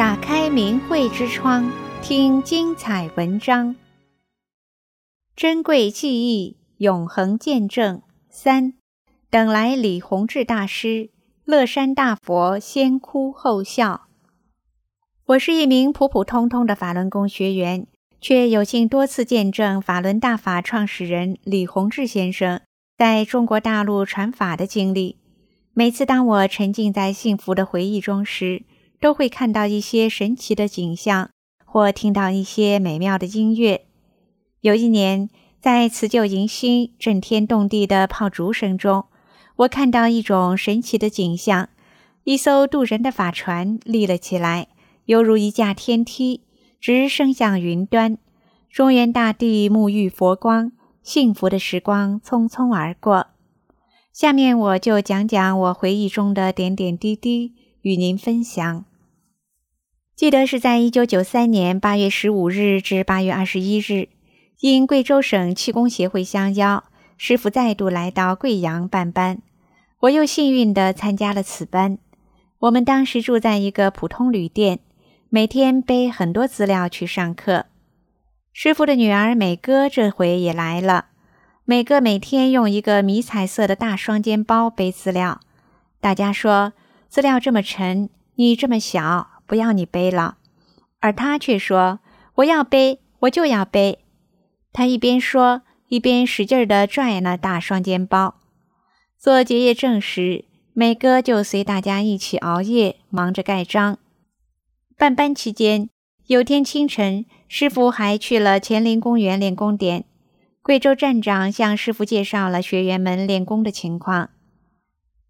打开明慧之窗，听精彩文章。珍贵记忆，永恒见证。三，等来李洪志大师，乐山大佛先哭后笑。我是一名普普通通的法轮功学员，却有幸多次见证法轮大法创始人李洪志先生在中国大陆传法的经历。每次当我沉浸在幸福的回忆中时，都会看到一些神奇的景象，或听到一些美妙的音乐。有一年，在辞旧迎新、震天动地的炮竹声中，我看到一种神奇的景象：一艘渡人的法船立了起来，犹如一架天梯，直升向云端。中原大地沐浴佛光，幸福的时光匆匆而过。下面我就讲讲我回忆中的点点滴滴，与您分享。记得是在一九九三年八月十五日至八月二十一日，因贵州省气功协会相邀，师傅再度来到贵阳办班，我又幸运地参加了此班。我们当时住在一个普通旅店，每天背很多资料去上课。师傅的女儿美哥这回也来了，美哥每天用一个迷彩色的大双肩包背资料。大家说资料这么沉，你这么小。不要你背了，而他却说：“我要背，我就要背。”他一边说，一边使劲儿地拽那大双肩包。做结业证时，美哥就随大家一起熬夜，忙着盖章。办班期间，有天清晨，师傅还去了乾陵公园练功点。贵州站长向师傅介绍了学员们练功的情况。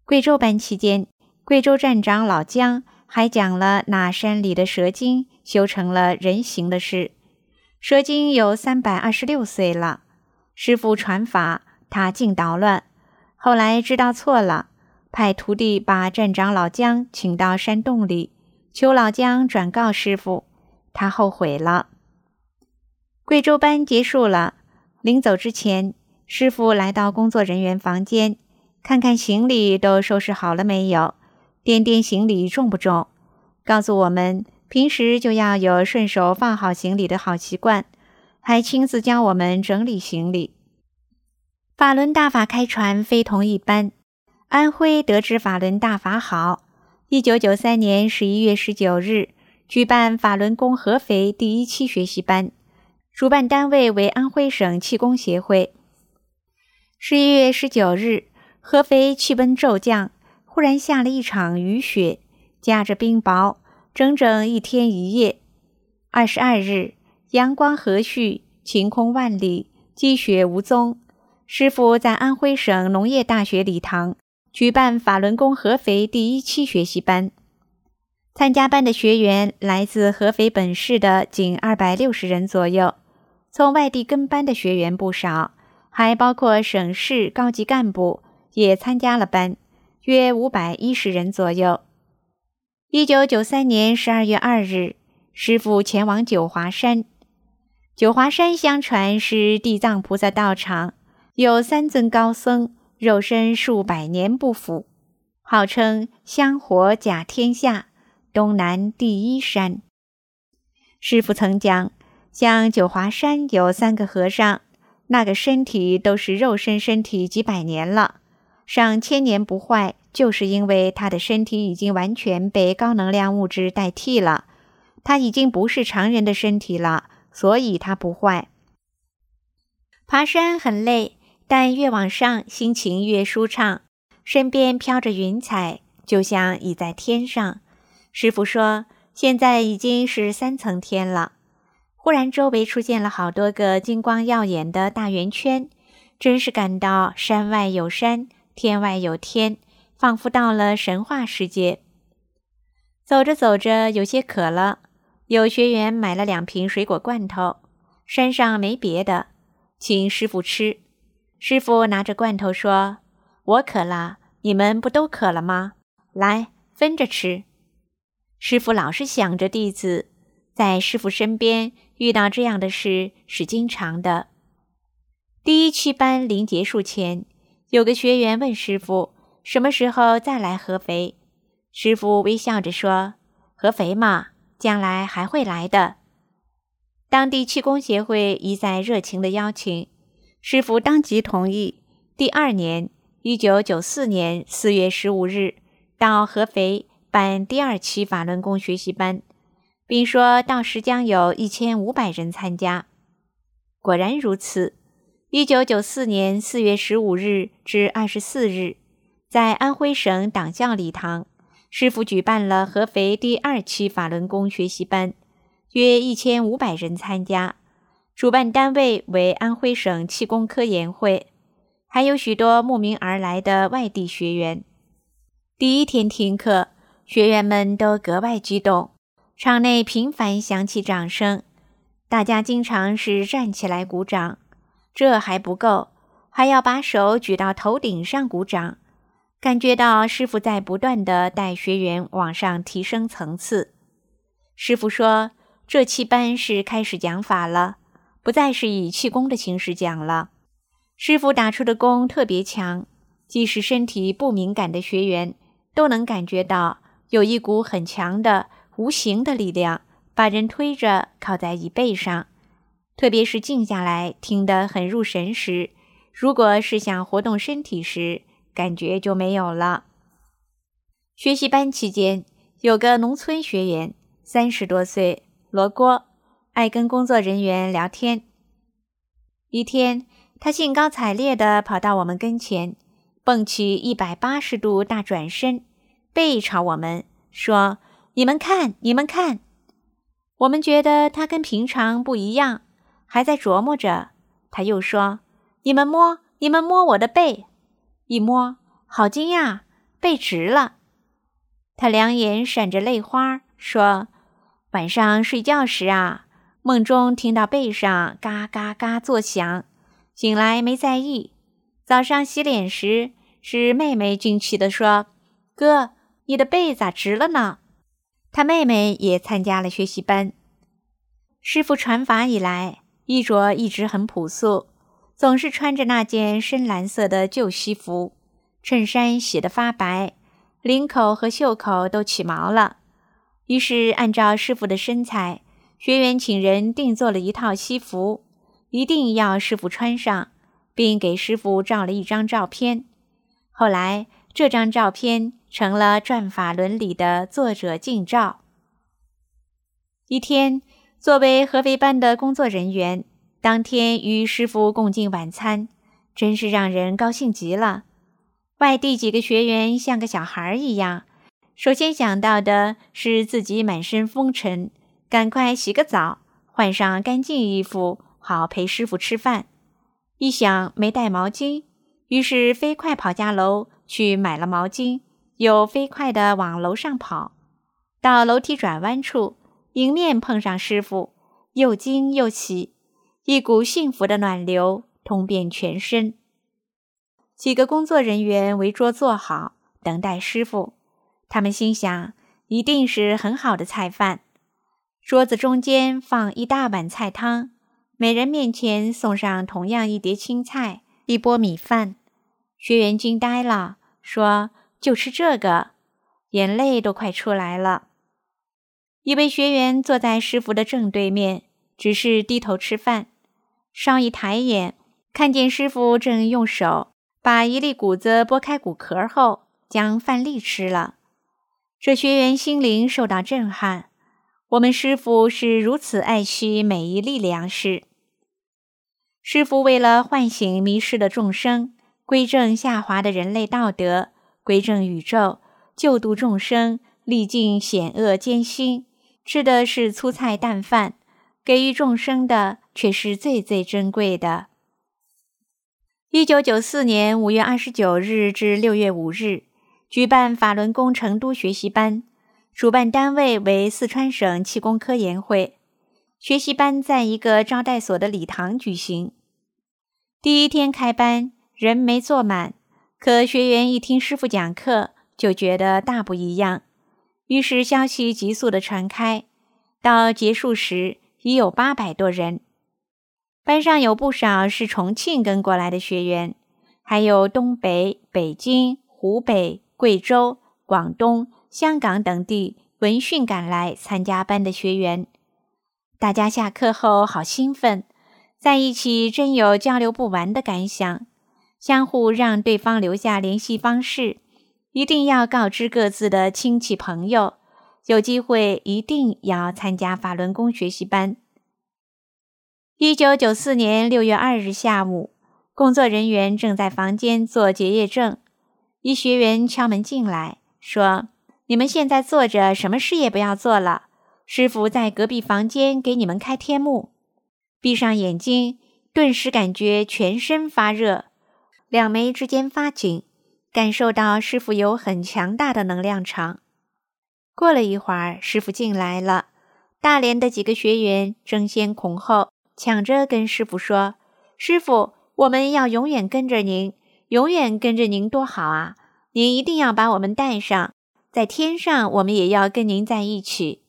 贵州班期间，贵州站长老姜。还讲了那山里的蛇精修成了人形的事。蛇精有三百二十六岁了，师父传法，他竟捣乱。后来知道错了，派徒弟把站长老姜请到山洞里，求老姜转告师父。他后悔了。贵州班结束了，临走之前，师父来到工作人员房间，看看行李都收拾好了没有。掂掂行李重不重，告诉我们平时就要有顺手放好行李的好习惯，还亲自教我们整理行李。法轮大法开传非同一般，安徽得知法轮大法好，一九九三年十一月十九日举办法轮功合肥第一期学习班，主办单位为安徽省气功协会。十一月十九日，合肥气温骤降。忽然下了一场雨雪，夹着冰雹，整整一天一夜。二十二日，阳光和煦，晴空万里，积雪无踪。师傅在安徽省农业大学礼堂举办法轮功合肥第一期学习班，参加班的学员来自合肥本市的仅二百六十人左右，从外地跟班的学员不少，还包括省市高级干部也参加了班。约五百一十人左右。一九九三年十二月二日，师父前往九华山。九华山相传是地藏菩萨道场，有三尊高僧，肉身数百年不腐，号称香火甲天下，东南第一山。师父曾讲，像九华山有三个和尚，那个身体都是肉身身体几百年了。上千年不坏，就是因为他的身体已经完全被高能量物质代替了，他已经不是常人的身体了，所以他不坏。爬山很累，但越往上，心情越舒畅，身边飘着云彩，就像已在天上。师傅说，现在已经是三层天了。忽然，周围出现了好多个金光耀眼的大圆圈，真是感到山外有山。天外有天，仿佛到了神话世界。走着走着，有些渴了，有学员买了两瓶水果罐头。山上没别的，请师傅吃。师傅拿着罐头说：“我渴了，你们不都渴了吗？来，分着吃。”师傅老是想着弟子，在师傅身边遇到这样的事是经常的。第一期班临结束前。有个学员问师傅：“什么时候再来合肥？”师傅微笑着说：“合肥嘛，将来还会来的。当地气功协会一再热情的邀请，师傅当即同意。第二年，一九九四年四月十五日，到合肥办第二期法轮功学习班，并说到时将有一千五百人参加。果然如此。一九九四年四月十五日至二十四日，在安徽省党校礼堂，师傅举办了合肥第二期法轮功学习班，约一千五百人参加，主办单位为安徽省气功科研会，还有许多慕名而来的外地学员。第一天听课，学员们都格外激动，场内频繁响起掌声，大家经常是站起来鼓掌。这还不够，还要把手举到头顶上鼓掌，感觉到师傅在不断的带学员往上提升层次。师傅说，这期班是开始讲法了，不再是以气功的形式讲了。师傅打出的功特别强，即使身体不敏感的学员都能感觉到有一股很强的无形的力量，把人推着靠在椅背上。特别是静下来听得很入神时，如果是想活动身体时，感觉就没有了。学习班期间，有个农村学员，三十多岁，罗锅，爱跟工作人员聊天。一天，他兴高采烈地跑到我们跟前，蹦起一百八十度大转身，背朝我们说：“你们看，你们看。”我们觉得他跟平常不一样。还在琢磨着，他又说：“你们摸，你们摸我的背，一摸，好惊讶，背直了。”他两眼闪着泪花，说：“晚上睡觉时啊，梦中听到背上嘎嘎嘎作响，醒来没在意。早上洗脸时，是妹妹惊奇地说：‘哥，你的背咋直了呢？’他妹妹也参加了学习班，师傅传法以来。”衣着一直很朴素，总是穿着那件深蓝色的旧西服，衬衫洗得发白，领口和袖口都起毛了。于是按照师傅的身材，学员请人定做了一套西服，一定要师傅穿上，并给师傅照了一张照片。后来这张照片成了《转法轮》里的作者近照。一天。作为合肥班的工作人员，当天与师傅共进晚餐，真是让人高兴极了。外地几个学员像个小孩一样，首先想到的是自己满身风尘，赶快洗个澡，换上干净衣服，好陪师傅吃饭。一想没带毛巾，于是飞快跑下楼去买了毛巾，又飞快地往楼上跑，到楼梯转弯处。迎面碰上师傅，又惊又喜，一股幸福的暖流通遍全身。几个工作人员围桌坐好，等待师傅。他们心想，一定是很好的菜饭。桌子中间放一大碗菜汤，每人面前送上同样一碟青菜、一钵米饭。学员惊呆了，说：“就吃这个？”眼泪都快出来了。一位学员坐在师傅的正对面，只是低头吃饭。稍一抬眼，看见师傅正用手把一粒谷子剥开谷壳后，将饭粒吃了。这学员心灵受到震撼。我们师傅是如此爱惜每一粒粮食。师傅为了唤醒迷失的众生，归正下滑的人类道德，归正宇宙，救度众生，历尽险恶艰辛。吃的是粗菜淡饭，给予众生的却是最最珍贵的。一九九四年五月二十九日至六月五日，举办法轮功成都学习班，主办单位为四川省气功科研会。学习班在一个招待所的礼堂举行。第一天开班，人没坐满，可学员一听师傅讲课，就觉得大不一样。于是消息急速的传开，到结束时已有八百多人。班上有不少是重庆跟过来的学员，还有东北、北京、湖北、贵州、广东、香港等地闻讯赶来参加班的学员。大家下课后好兴奋，在一起真有交流不完的感想，相互让对方留下联系方式，一定要告知各自的亲戚朋友，有机会一定要参加法轮功学习班。一九九四年六月二日下午，工作人员正在房间做结业证，一学员敲门进来，说：“你们现在坐着，什么事也不要做了。”师傅在隔壁房间给你们开天目，闭上眼睛，顿时感觉全身发热，两眉之间发紧，感受到师傅有很强大的能量场。过了一会儿，师傅进来了，大连的几个学员争先恐后，抢着跟师傅说：“师傅，我们要永远跟着您，永远跟着您多好啊！您一定要把我们带上，在天上，我们也要跟您在一起。”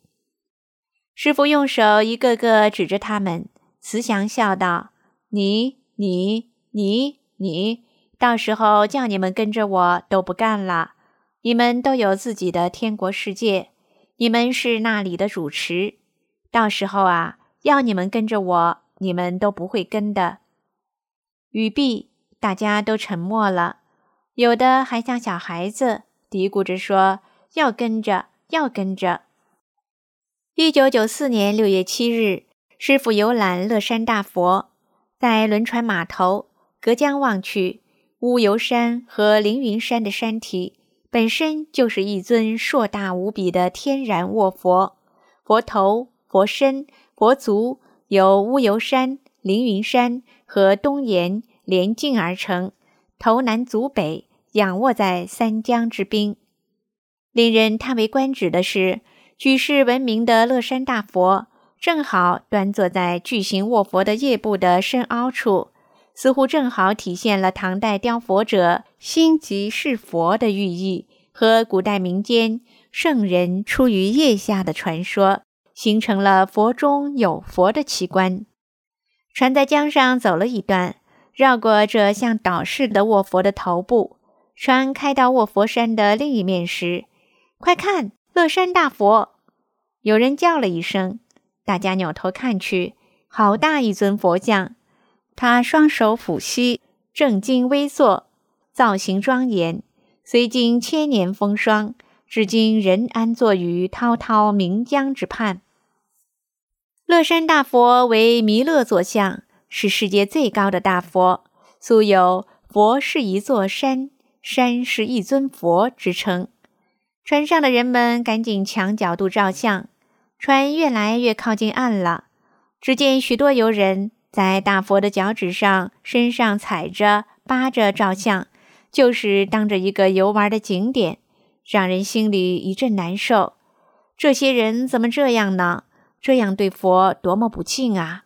师傅用手一个个指着他们，慈祥笑道：“你、你、你、你，到时候叫你们跟着我都不干了。你们都有自己的天国世界，你们是那里的主持。到时候啊，要你们跟着我，你们都不会跟的。”语毕，大家都沉默了，有的还像小孩子嘀咕着说：“要跟着，要跟着。”一九九四年六月七日，师傅游览乐山大佛，在轮船码头隔江望去，乌油山和凌云山的山体本身就是一尊硕大无比的天然卧佛，佛头、佛身、佛足由乌油山、凌云山和东岩连境而成，头南足北，仰卧在三江之滨。令人叹为观止的是。举世闻名的乐山大佛，正好端坐在巨型卧佛的腋部的深凹处，似乎正好体现了唐代雕佛者心即是佛的寓意，和古代民间圣人出于腋下的传说，形成了佛中有佛的奇观。船在江上走了一段，绕过这像岛似的卧佛的头部，船开到卧佛山的另一面时，快看，乐山大佛！有人叫了一声，大家扭头看去，好大一尊佛像，他双手抚膝，正襟危坐，造型庄严。虽经千年风霜，至今仍安坐于滔滔岷江之畔。乐山大佛为弥勒坐像，是世界最高的大佛，素有“佛是一座山，山是一尊佛”之称。船上的人们赶紧抢角度照相。船越来越靠近岸了，只见许多游人在大佛的脚趾上、身上踩着、扒着照相，就是当着一个游玩的景点，让人心里一阵难受。这些人怎么这样呢？这样对佛多么不敬啊！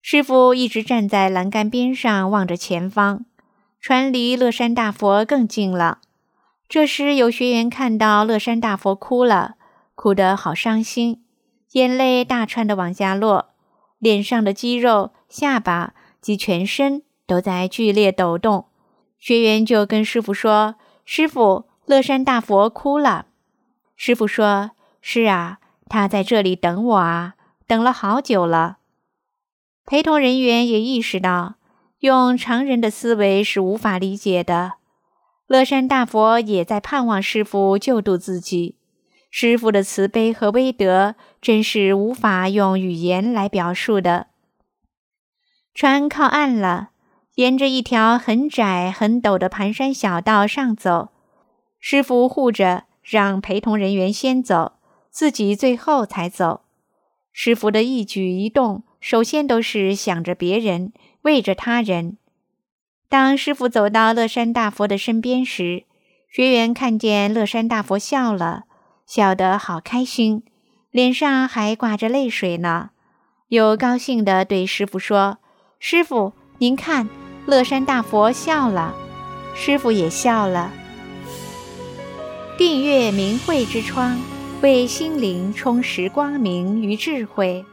师傅一直站在栏杆边上望着前方，船离乐山大佛更近了。这时有学员看到乐山大佛哭了。哭得好伤心，眼泪大串的往下落，脸上的肌肉、下巴及全身都在剧烈抖动。学员就跟师傅说：“师傅，乐山大佛哭了。”师傅说：“是啊，他在这里等我啊，等了好久了。”陪同人员也意识到，用常人的思维是无法理解的。乐山大佛也在盼望师傅救度自己。师傅的慈悲和威德，真是无法用语言来表述的。船靠岸了，沿着一条很窄很陡的盘山小道上走。师傅护着，让陪同人员先走，自己最后才走。师傅的一举一动，首先都是想着别人，为着他人。当师傅走到乐山大佛的身边时，学员看见乐山大佛笑了。笑得好开心，脸上还挂着泪水呢。又高兴地对师傅说：“师傅，您看，乐山大佛笑了。”师傅也笑了。订阅明慧之窗，为心灵充实光明与智慧。